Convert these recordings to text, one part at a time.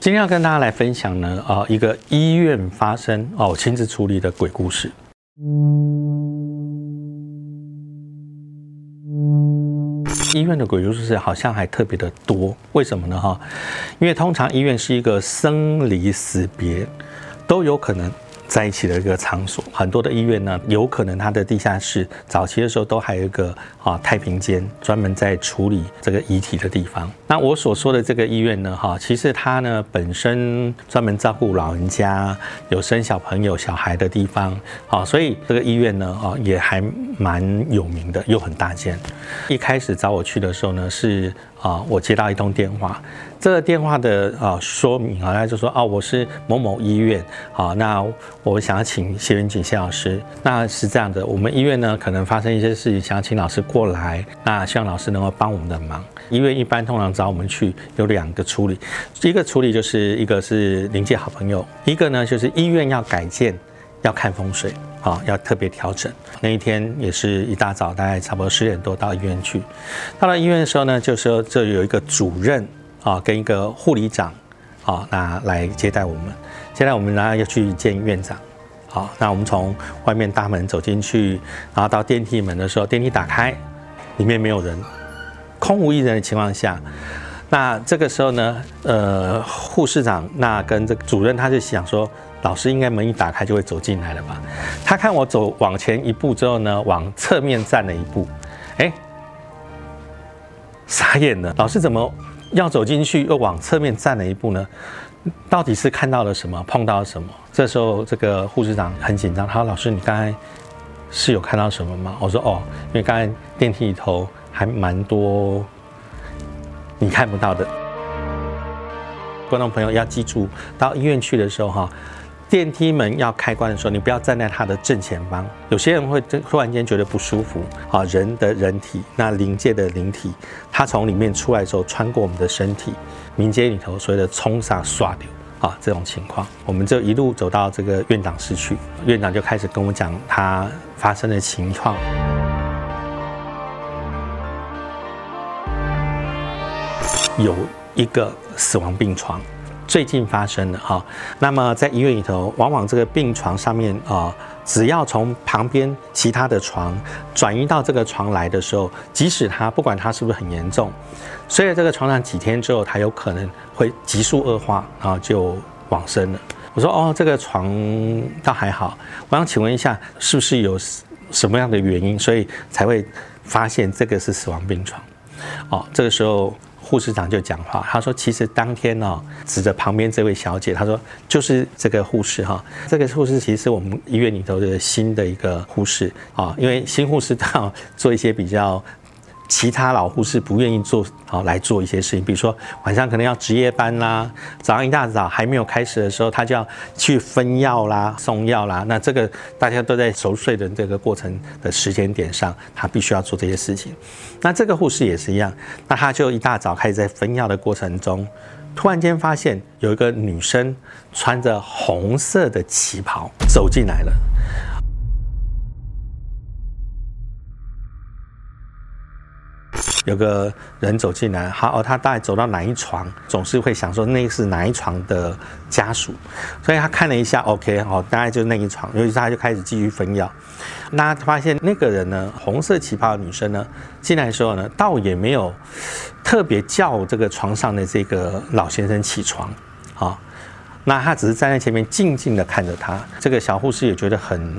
今天要跟大家来分享呢，啊，一个医院发生哦，亲自处理的鬼故事。医院的鬼故事好像还特别的多，为什么呢？哈，因为通常医院是一个生离死别都有可能。在一起的一个场所，很多的医院呢，有可能它的地下室早期的时候都还有一个啊太平间，专门在处理这个遗体的地方。那我所说的这个医院呢，哈，其实它呢本身专门照顾老人家、有生小朋友、小孩的地方，啊，所以这个医院呢，啊也还蛮有名的，又很大间。一开始找我去的时候呢，是啊我接到一通电话。这个电话的啊说明啊，他就说哦，我是某某医院，好，那我想要请谢云锦谢老师。那是这样的，我们医院呢可能发生一些事情，想要请老师过来，那希望老师能够帮我们的忙。医院一般通常找我们去有两个处理，一个处理就是一个是临界好朋友，一个呢就是医院要改建，要看风水，啊，要特别调整。那一天也是一大早，大概差不多十点多到医院去。到了医院的时候呢，就说这有一个主任。啊，跟一个护理长，啊，那来接待我们。接待我们，然后要去见院长。好，那我们从外面大门走进去，然后到电梯门的时候，电梯打开，里面没有人，空无一人的情况下，那这个时候呢，呃，护士长那跟这个主任他就想说，老师应该门一打开就会走进来了吧？他看我走往前一步之后呢，往侧面站了一步，哎，傻眼了，老师怎么？要走进去，又往侧面站了一步呢，到底是看到了什么，碰到了什么？这时候，这个护士长很紧张，他说：“老师，你刚才是有看到什么吗？”我说：“哦，因为刚才电梯里头还蛮多你看不到的。”观众朋友要记住，到医院去的时候，哈。电梯门要开关的时候，你不要站在它的正前方。有些人会突然间觉得不舒服啊，人的人体，那灵界的灵体，它从里面出来之后，穿过我们的身体，民间里头所谓的冲杀刷掉啊，这种情况，我们就一路走到这个院长室去，院长就开始跟我讲他发生的情况，有一个死亡病床。最近发生的哈，那么在医院里头，往往这个病床上面啊，只要从旁边其他的床转移到这个床来的时候，即使他不管他是不是很严重，睡在这个床上几天之后，他有可能会急速恶化，然后就往生了。我说哦，这个床倒还好，我想请问一下，是不是有什么样的原因，所以才会发现这个是死亡病床？哦，这个时候。护士长就讲话，他说：“其实当天呢，指着旁边这位小姐，他说就是这个护士哈，这个护士其实是我们医院里头的新的一个护士啊，因为新护士她做一些比较。”其他老护士不愿意做，好来做一些事情，比如说晚上可能要值夜班啦，早上一大早还没有开始的时候，他就要去分药啦、送药啦。那这个大家都在熟睡的这个过程的时间点上，他必须要做这些事情。那这个护士也是一样，那他就一大早开始在分药的过程中，突然间发现有一个女生穿着红色的旗袍走进来了。有个人走进来，好哦，他大概走到哪一床，总是会想说那是哪一床的家属，所以他看了一下，OK，哦，大概就是那一床，于是他就开始继续分药。那他发现那个人呢，红色旗袍的女生呢，进来的时候呢，倒也没有特别叫这个床上的这个老先生起床，啊，那他只是站在前面静静的看着他。这个小护士也觉得很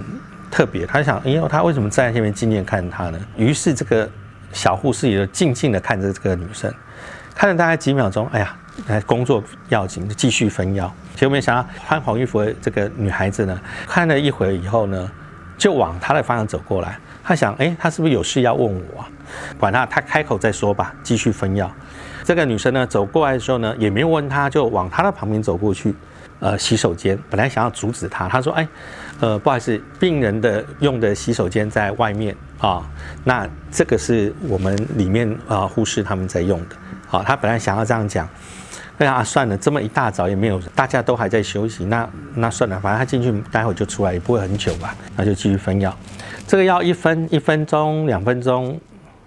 特别，他想，哎呦，他为什么站在前面静静看着他呢？于是这个。小护士也就静静的看着这个女生，看了大概几秒钟，哎呀，工作要紧，继续分药。结果没想到穿黄衣服的这个女孩子呢，看了一会儿以后呢，就往她的方向走过来。她想，哎，她是不是有事要问我啊？管她，她开口再说吧，继续分药。这个女生呢，走过来的时候呢，也没有问她，就往她的旁边走过去。呃，洗手间本来想要阻止她，她说：“哎，呃，不好意思，病人的用的洗手间在外面啊，那这个是我们里面啊护士他们在用的。好，他本来想要这样讲，哎呀，算了，这么一大早也没有，大家都还在休息，那那算了，反正他进去待会就出来，也不会很久吧，那就继续分药。这个药一分一分钟、两分钟、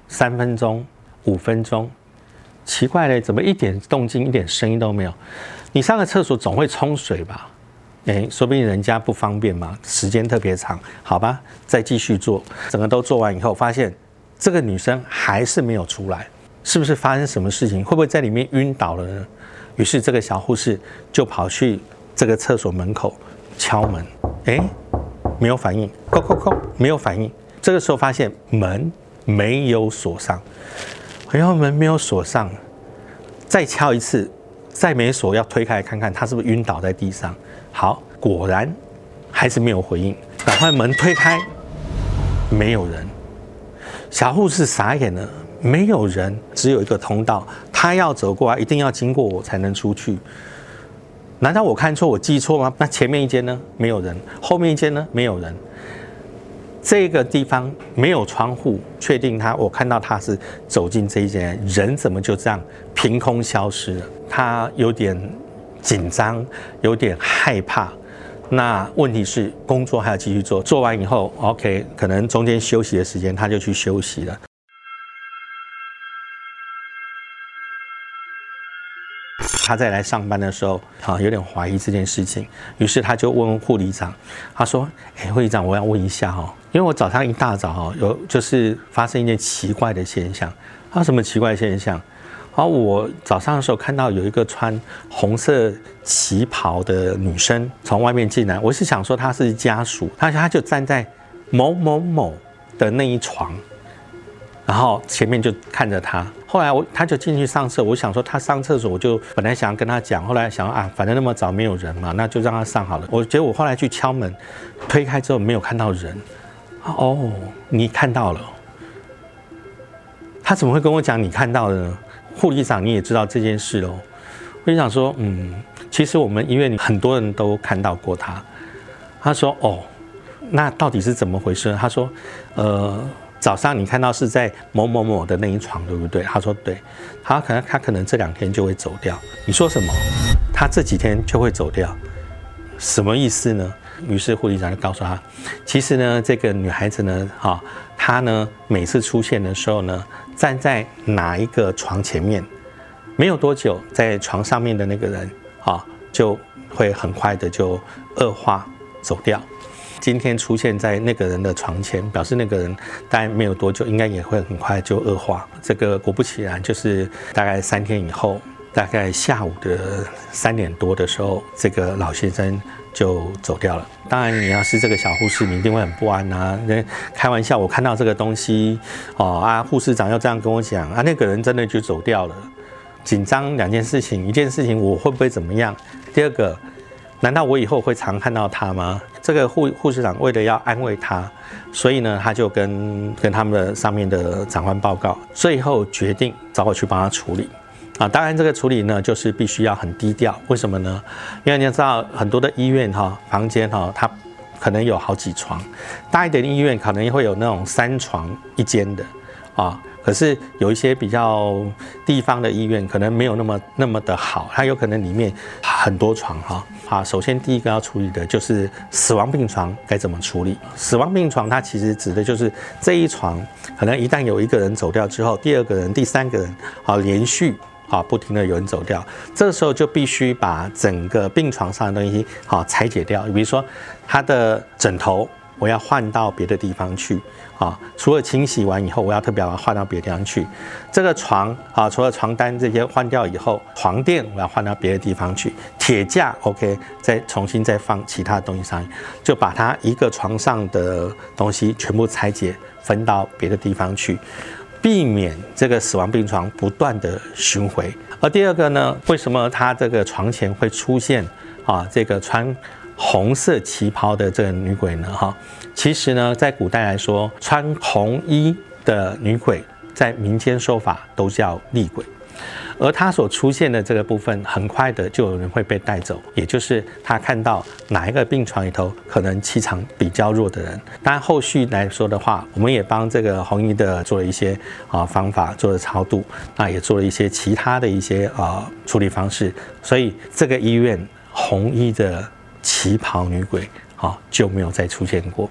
三分钟、五分钟，奇怪嘞，怎么一点动静、一点声音都没有？你上个厕所总会冲水吧？哎，说不定人家不方便嘛，时间特别长，好吧，再继续做。整个都做完以后，发现这个女生还是没有出来，是不是发生什么事情？会不会在里面晕倒了呢？于是这个小护士就跑去这个厕所门口敲门，哎，没有反应，叩叩叩，没有反应。这个时候发现门没有锁上，哎呦，门没有锁上，再敲一次，再没锁，要推开看看他是不是晕倒在地上。好，果然还是没有回应。赶快门推开，没有人。小护士傻眼了，没有人，只有一个通道，他要走过来，一定要经过我才能出去。难道我看错，我记错吗？那前面一间呢？没有人。后面一间呢？没有人。这个地方没有窗户，确定他，我看到他是走进这一间，人怎么就这样凭空消失了？他有点。紧张，有点害怕。那问题是，工作还要继续做。做完以后，OK，可能中间休息的时间，他就去休息了。他再来上班的时候，啊，有点怀疑这件事情，于是他就问护理长，他说：“哎，护理长，我要问一下哈，因为我早上一大早哈，有就是发生一件奇怪的现象。他什么奇怪现象？”好，我早上的时候看到有一个穿红色旗袍的女生从外面进来，我是想说她是家属，她她就站在某某某的那一床，然后前面就看着她。后来我她就进去上厕，我想说她上厕所，我就本来想要跟她讲，后来想啊，反正那么早没有人嘛，那就让她上好了。我觉得我后来去敲门，推开之后没有看到人。哦，你看到了？他怎么会跟我讲你看到的呢？护理长，你也知道这件事喽。护理长说：“嗯，其实我们医院很多人都看到过他。”他说：“哦，那到底是怎么回事？”他说：“呃，早上你看到是在某某某的那一床，对不对？”他说：“对。”他可能他可能这两天就会走掉。你说什么？他这几天就会走掉？什么意思呢？于是护理长就告诉他：“其实呢，这个女孩子呢，哈，她呢每次出现的时候呢。”站在哪一个床前面，没有多久，在床上面的那个人啊，就会很快的就恶化走掉。今天出现在那个人的床前，表示那个人大概没有多久，应该也会很快就恶化。这个果不其然，就是大概三天以后，大概下午的三点多的时候，这个老先生。就走掉了。当然，你要是这个小护士，你一定会很不安呐。那开玩笑，我看到这个东西，哦啊，护士长又这样跟我讲啊，那个人真的就走掉了。紧张两件事情，一件事情我会不会怎么样？第二个，难道我以后会常看到他吗？这个护护士长为了要安慰他，所以呢，他就跟跟他们的上面的长官报告，最后决定找我去帮他处理。啊，当然这个处理呢，就是必须要很低调。为什么呢？因为你要知道，很多的医院哈，房间哈，它可能有好几床，大一点的医院可能会有那种三床一间的啊。可是有一些比较地方的医院，可能没有那么那么的好，它有可能里面很多床哈。好，首先第一个要处理的就是死亡病床该怎么处理。死亡病床它其实指的就是这一床，可能一旦有一个人走掉之后，第二个人、第三个人啊连续。啊，不停的有人走掉，这个时候就必须把整个病床上的东西好拆解掉。比如说，他的枕头我要换到别的地方去啊，除了清洗完以后，我要特别把它换到别的地方去。这个床啊，除了床单这些换掉以后，床垫我要换到别的地方去。铁架 OK，再重新再放其他东西上去，就把它一个床上的东西全部拆解分到别的地方去。避免这个死亡病床不断的巡回，而第二个呢，为什么他这个床前会出现啊这个穿红色旗袍的这个女鬼呢？哈，其实呢，在古代来说，穿红衣的女鬼，在民间说法都叫厉鬼。而他所出现的这个部分，很快的就有人会被带走，也就是他看到哪一个病床里头可能气场比较弱的人。当然后续来说的话，我们也帮这个红衣的做了一些啊方法，做了超度，那也做了一些其他的一些啊处理方式。所以这个医院红衣的旗袍女鬼啊就没有再出现过。